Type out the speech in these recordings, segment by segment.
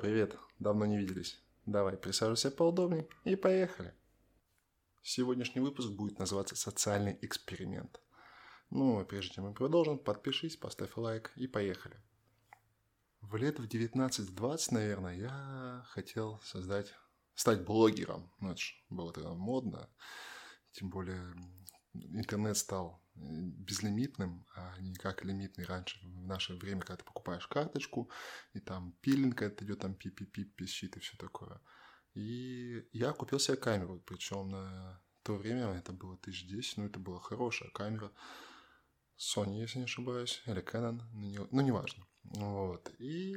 привет. Давно не виделись. Давай, присаживайся поудобнее и поехали. Сегодняшний выпуск будет называться «Социальный эксперимент». Ну, прежде чем мы продолжим, подпишись, поставь лайк и поехали. В лет в 19-20, наверное, я хотел создать, стать блогером. Ну, это же было тогда модно. Тем более интернет стал безлимитным, а не как лимитный раньше в наше время, когда ты покупаешь карточку, и там пилинг это идет, там пип-пип-пип пищит и все такое. И я купил себе камеру, причем на то время, это было 1010, ну это была хорошая камера, Sony, если не ошибаюсь, или Canon, ну, не, ну неважно. Вот, и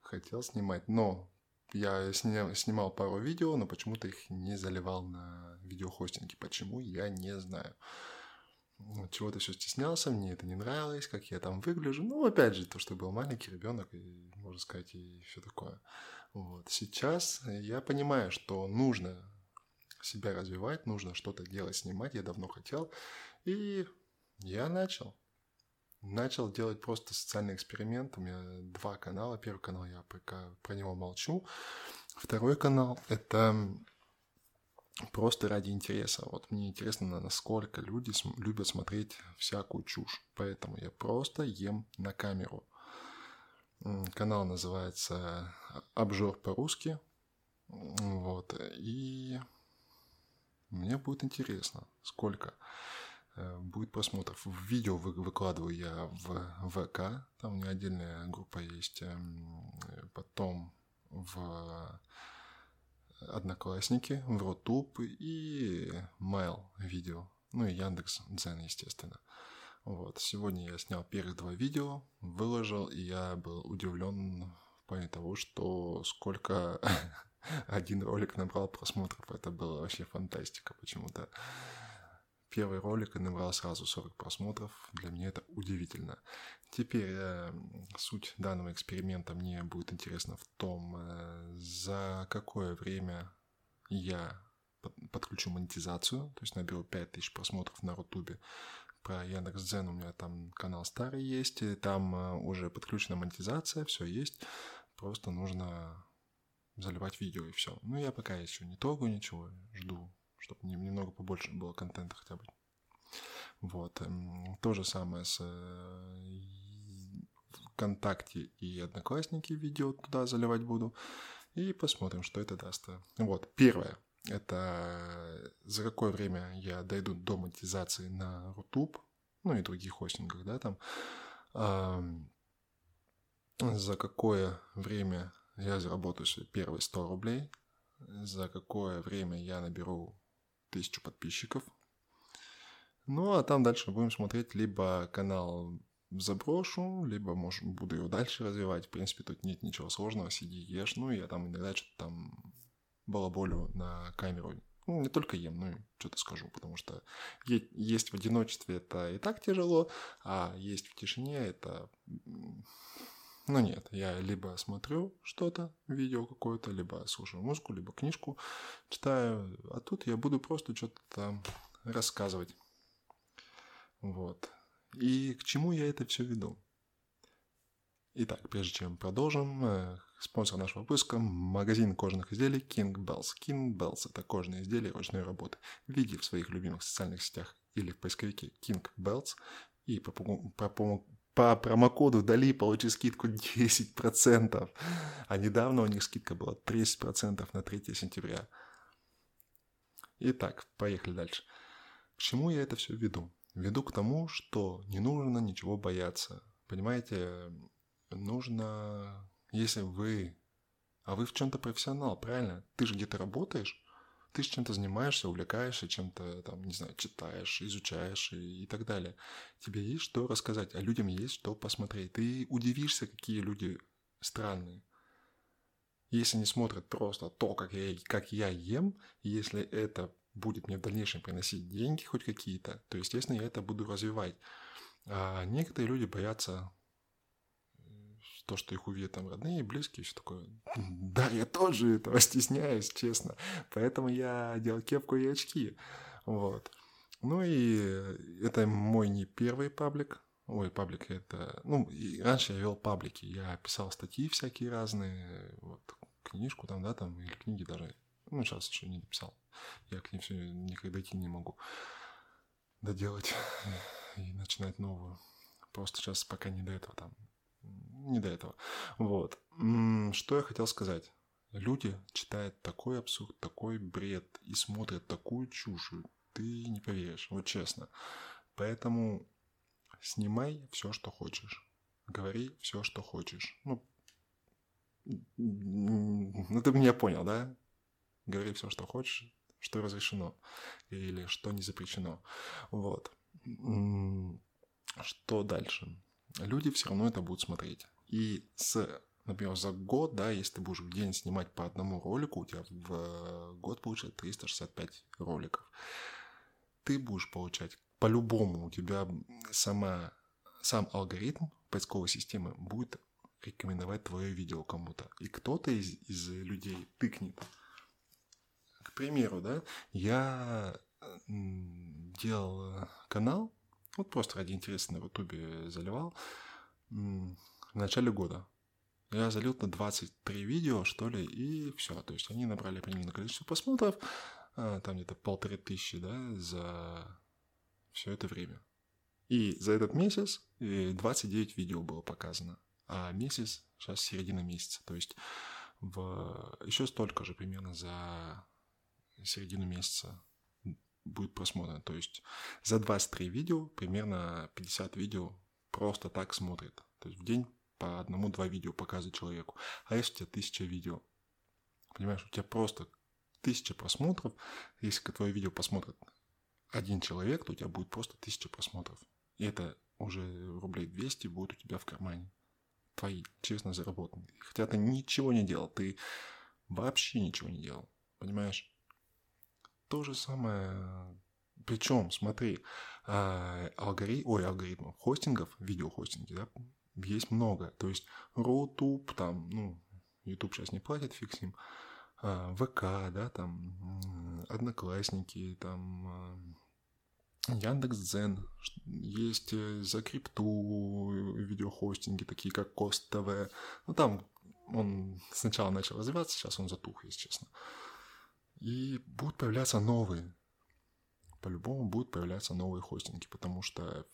хотел снимать, но я сня, снимал пару видео, но почему-то их не заливал на видеохостинге. Почему, я не знаю. Чего-то все стеснялся, мне это не нравилось, как я там выгляжу. Ну, опять же, то, что был маленький ребенок, и, можно сказать, и все такое. Вот. Сейчас я понимаю, что нужно себя развивать, нужно что-то делать, снимать. Я давно хотел. И я начал начал делать просто социальный эксперимент. У меня два канала. Первый канал я пока про него молчу. Второй канал — это просто ради интереса. Вот мне интересно, насколько люди любят смотреть всякую чушь. Поэтому я просто ем на камеру. Канал называется «Обжор по-русски». Вот. И мне будет интересно, сколько Э, будет просмотров. Видео выкладываю я в ВК, там у меня отдельная группа есть, эм, потом в Одноклассники, в Рутуб и Mail видео, ну и Яндекс Дзен, естественно. Вот. Сегодня я снял первых два видео, выложил, и я был удивлен в плане того, что сколько один ролик набрал просмотров. Это было вообще фантастика почему-то первый ролик и набрал сразу 40 просмотров. Для меня это удивительно. Теперь э, суть данного эксперимента мне будет интересно в том, э, за какое время я подключу монетизацию, то есть наберу 5000 просмотров на Рутубе. Про Яндекс.Дзен у меня там канал старый есть, и там э, уже подключена монетизация, все есть. Просто нужно заливать видео и все. Ну, я пока еще не трогаю ничего, жду чтобы немного побольше было контента хотя бы. Вот. Эм, то же самое с э, ВКонтакте и Одноклассники видео туда заливать буду. И посмотрим, что это даст. Вот, первое. Это за какое время я дойду до монетизации на Рутуб, ну и других хостингах, да, там. За какое время я заработаю свои первые 100 рублей, за какое время я наберу тысячу подписчиков. Ну, а там дальше будем смотреть либо канал заброшу, либо, может, буду его дальше развивать. В принципе, тут нет ничего сложного, сиди, ешь. Ну, я там иногда что-то там балаболю на камеру. Ну, не только ем, ну, что-то скажу, потому что есть в одиночестве это и так тяжело, а есть в тишине это ну нет, я либо смотрю что-то, видео какое-то, либо слушаю музыку, либо книжку читаю, а тут я буду просто что-то там рассказывать. Вот. И к чему я это все веду? Итак, прежде чем продолжим, э, спонсор нашего выпуска – магазин кожаных изделий King Bells. King Bells – это кожаные изделия ручной работы. Введи в своих любимых социальных сетях или в поисковике King Bells и по, по, по, по промокоду Дали получи скидку 10%. А недавно у них скидка была 30% на 3 сентября. Итак, поехали дальше. К чему я это все веду? Веду к тому, что не нужно ничего бояться. Понимаете, нужно, если вы, а вы в чем-то профессионал, правильно? Ты же где-то работаешь, ты чем-то занимаешься, увлекаешься, чем-то там, не знаю, читаешь, изучаешь и, и так далее. Тебе есть что рассказать, а людям есть что посмотреть. Ты удивишься, какие люди странные. Если не смотрят просто то, как я, как я ем, если это будет мне в дальнейшем приносить деньги хоть какие-то, то, естественно, я это буду развивать. А некоторые люди боятся то, что их увидят там родные, близкие, все такое. Да, я тоже этого стесняюсь, честно. Поэтому я одел кепку и очки. Вот. Ну и это мой не первый паблик. Ой, паблик это... Ну, и раньше я вел паблики, я писал статьи всякие разные, вот, книжку там, да, там, или книги даже. Ну, сейчас еще не написал. Я к ней все никогда идти не могу доделать и начинать новую. Просто сейчас пока не до этого там. Не до этого. Вот. Что я хотел сказать. Люди читают такой абсурд, такой бред и смотрят такую чушь, ты не поверишь, вот честно. Поэтому снимай все, что хочешь. Говори все, что хочешь. Ну, ну ты меня понял, да? Говори все, что хочешь, что разрешено или что не запрещено. Вот. Что дальше? Люди все равно это будут смотреть. И с, например, за год, да, если ты будешь в день снимать по одному ролику, у тебя в год получится 365 роликов. Ты будешь получать по-любому, у тебя сама, сам алгоритм поисковой системы будет рекомендовать твое видео кому-то. И кто-то из, из людей тыкнет. К примеру, да, я делал канал, вот просто ради интереса на ютубе заливал в начале года. Я залил на 23 видео, что ли, и все. То есть они набрали примерно количество просмотров, а, там где-то полторы тысячи, да, за все это время. И за этот месяц 29 э, видео было показано, а месяц сейчас середина месяца. То есть в еще столько же примерно за середину месяца будет просмотрено. То есть за 23 видео примерно 50 видео просто так смотрит. То есть в день по одному-два видео показывает человеку. А если у тебя тысяча видео, понимаешь, у тебя просто тысяча просмотров, если твое видео посмотрит один человек, то у тебя будет просто тысяча просмотров. И это уже рублей 200 будет у тебя в кармане. Твои, честно заработанные. Хотя ты ничего не делал, ты вообще ничего не делал. Понимаешь? То же самое. Причем, смотри, а, алгори... Ой, алгоритмов, хостингов, видеохостинги, да, есть много. То есть Рутуб, там, ну, YouTube сейчас не платит, фиг с ним. А, ВК, да, там, Одноклассники, там, а, Яндекс.Дзен, есть э, за крипту видеохостинги, такие как Кост ТВ. Ну, там он сначала начал развиваться, сейчас он затух, если честно. И будут появляться новые. По-любому будут появляться новые хостинги, потому что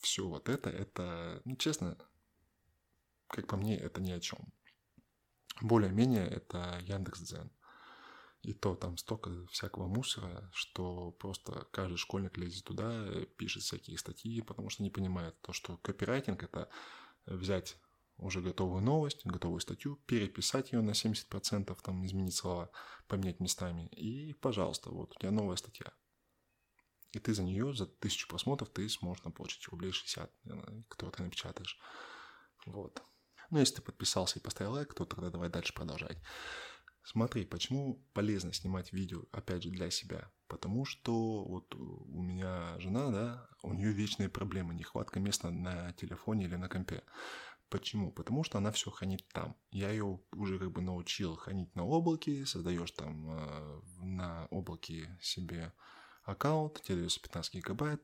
все вот это, это, ну, честно, как по мне, это ни о чем. Более-менее это Яндекс.Дзен. И то там столько всякого мусора, что просто каждый школьник лезет туда, пишет всякие статьи, потому что не понимает то, что копирайтинг — это взять уже готовую новость, готовую статью, переписать ее на 70%, там изменить слова, поменять местами, и, пожалуйста, вот у тебя новая статья. И ты за нее, за тысячу просмотров, ты сможешь там, получить рублей 60, которые ты напечатаешь. Вот. Ну, если ты подписался и поставил лайк, то тогда давай дальше продолжать. Смотри, почему полезно снимать видео, опять же, для себя? Потому что вот у меня жена, да, у нее вечные проблемы, нехватка места на телефоне или на компе. Почему? Потому что она все хранит там. Я ее уже как бы научил хранить на облаке, создаешь там э, на облаке себе аккаунт, тебе дается 15 гигабайт,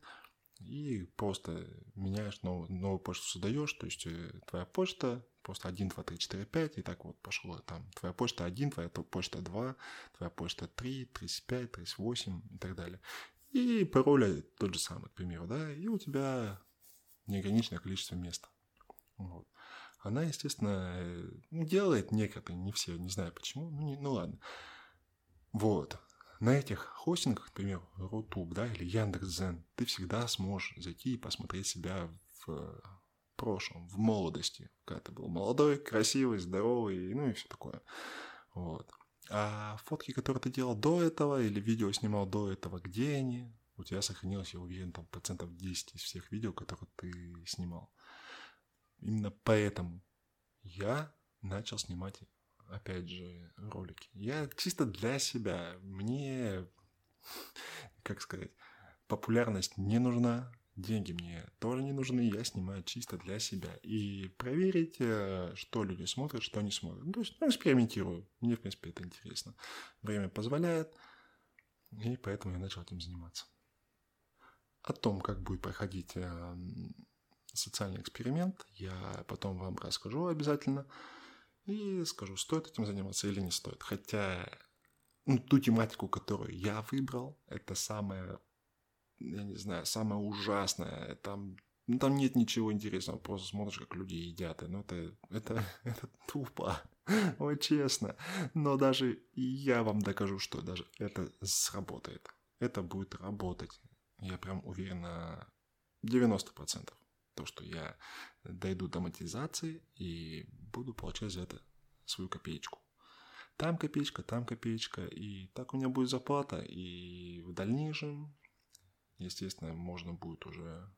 и просто меняешь новую, новую почту создаешь, то есть э, твоя почта просто 1, 2, 3, 4, 5, и так вот пошло там. Твоя почта 1, твоя почта 2, твоя почта 3, 35, 38 и так далее. И пароль тот же самый, к примеру, да, и у тебя неограниченное количество места. Вот. Она, естественно, э, делает некоторые, не все, не знаю почему, ну, не, ну ладно. Вот. На этих хостингах, например, Рутуб, да, или Яндекс.Зен, ты всегда сможешь зайти и посмотреть себя в прошлом, в молодости, когда ты был молодой, красивый, здоровый, ну и все такое. Вот. А фотки, которые ты делал до этого, или видео снимал до этого, где они? У тебя сохранилось, я уверен, там процентов 10 из всех видео, которые ты снимал. Именно поэтому я начал снимать, опять же, ролики. Я чисто для себя. Мне, как сказать, популярность не нужна, деньги мне тоже не нужны, я снимаю чисто для себя. И проверить, э, что люди смотрят, что не смотрят. Ну, то есть, ну, экспериментирую. Мне, в принципе, это интересно. Время позволяет, и поэтому я начал этим заниматься. О том, как будет проходить эм, социальный эксперимент. Я потом вам расскажу обязательно. и скажу, стоит этим заниматься или не стоит. Хотя ну, ту тематику, которую я выбрал, это самое, я не знаю, самое ужасное. Там, ну, там нет ничего интересного, просто смотришь, как люди едят. И, ну, это, это, это тупо, вот честно. Но даже я вам докажу, что даже это сработает. Это будет работать. Я прям уверен на 90% то, что я дойду до монетизации и буду получать за это свою копеечку. Там копеечка, там копеечка, и так у меня будет зарплата, и в дальнейшем, естественно, можно будет уже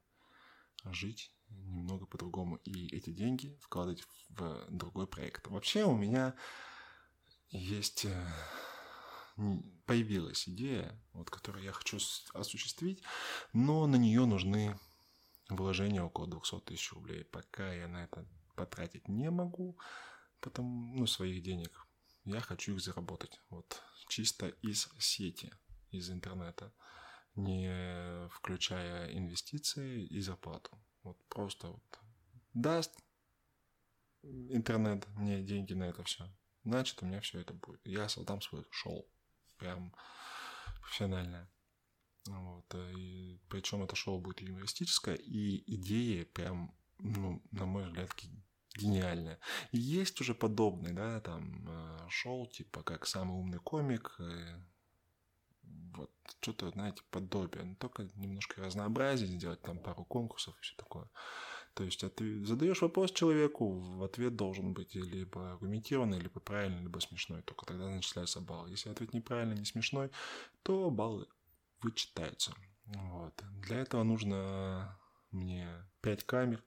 жить немного по-другому и эти деньги вкладывать в другой проект. Вообще у меня есть э, появилась идея, вот, которую я хочу осуществить, но на нее нужны вложения около 200 тысяч рублей. Пока я на это потратить не могу, потому, ну, своих денег. Я хочу их заработать. Вот чисто из сети, из интернета, не включая инвестиции и зарплату. Вот просто вот даст интернет мне деньги на это все. Значит, у меня все это будет. Я создам свое шоу. Прям профессиональное. Вот, и причем это шоу будет юмористическое, и идеи прям, ну, на мой взгляд, гениальные. И есть уже подобные, да, там, э, шоу, типа, как «Самый умный комик», э, вот, что-то, знаете, подобие, но только немножко разнообразие сделать, там, пару конкурсов и все такое. То есть, а ты задаешь вопрос человеку, в ответ должен быть либо аргументированный, либо правильный, либо смешной. Только тогда начисляется балл. Если ответ неправильный, не смешной, то баллы вычитаются. Вот. Для этого нужно мне 5 камер,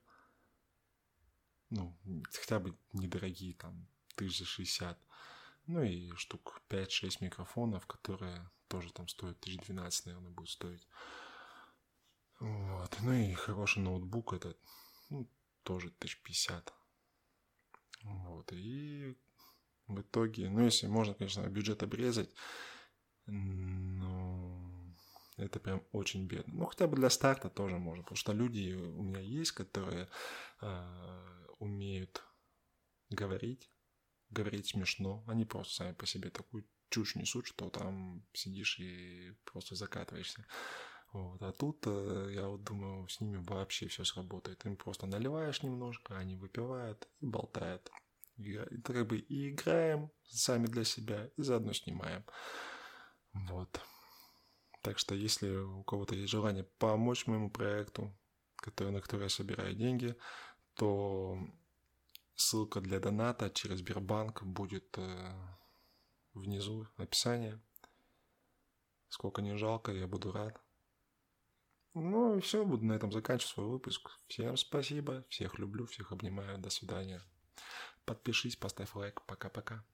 ну, хотя бы недорогие, там, 1060, ну и штук 5-6 микрофонов, которые тоже там стоят 1012, наверное, будет стоить. Вот. Ну и хороший ноутбук, это ну, тоже 1050. Вот. И в итоге, ну, если можно, конечно, бюджет обрезать, но это прям очень бедно. Ну, хотя бы для старта тоже можно, потому что люди у меня есть, которые э, умеют говорить, говорить смешно. Они просто сами по себе такую чушь несут, что там сидишь и просто закатываешься. Вот. А тут, э, я вот думаю, с ними вообще все сработает. Им просто наливаешь немножко, они выпивают и болтают. И, это как бы и играем сами для себя, и заодно снимаем. Вот. Так что, если у кого-то есть желание помочь моему проекту, который, на который я собираю деньги, то ссылка для доната через Сбербанк будет э, внизу описание. Сколько не жалко, я буду рад. Ну и все, буду на этом заканчивать свой выпуск. Всем спасибо, всех люблю, всех обнимаю, до свидания. Подпишись, поставь лайк, пока-пока.